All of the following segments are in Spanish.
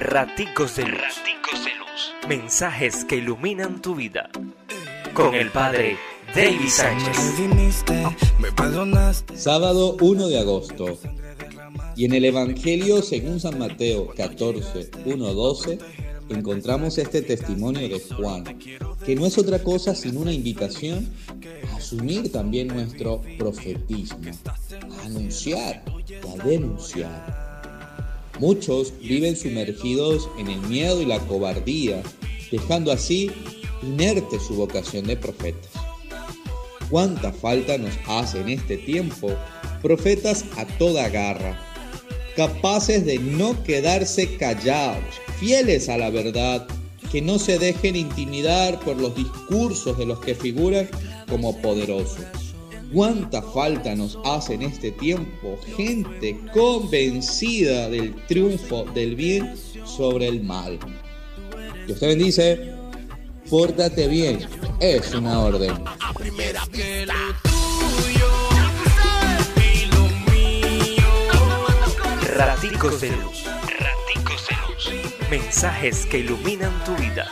Raticos de Luz. Raticos de Luz. Mensajes que iluminan tu vida. Con el Padre David Sánchez. Sábado 1 de agosto. Y en el Evangelio según San Mateo 14, 1, 12, encontramos este testimonio de Juan, que no es otra cosa sino una invitación a asumir también nuestro profetismo, a anunciar, a denunciar. Muchos viven sumergidos en el miedo y la cobardía, dejando así inerte su vocación de profetas. ¿Cuánta falta nos hace en este tiempo profetas a toda garra, capaces de no quedarse callados, fieles a la verdad, que no se dejen intimidar por los discursos de los que figuran como poderosos? ¿Cuánta falta nos hace en este tiempo gente convencida del triunfo del bien sobre el mal? Dios te bendice, pórtate bien, es una orden. Raticos de Luz. Raticos de Luz. Mensajes que iluminan tu vida.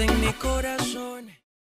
en mi corazón.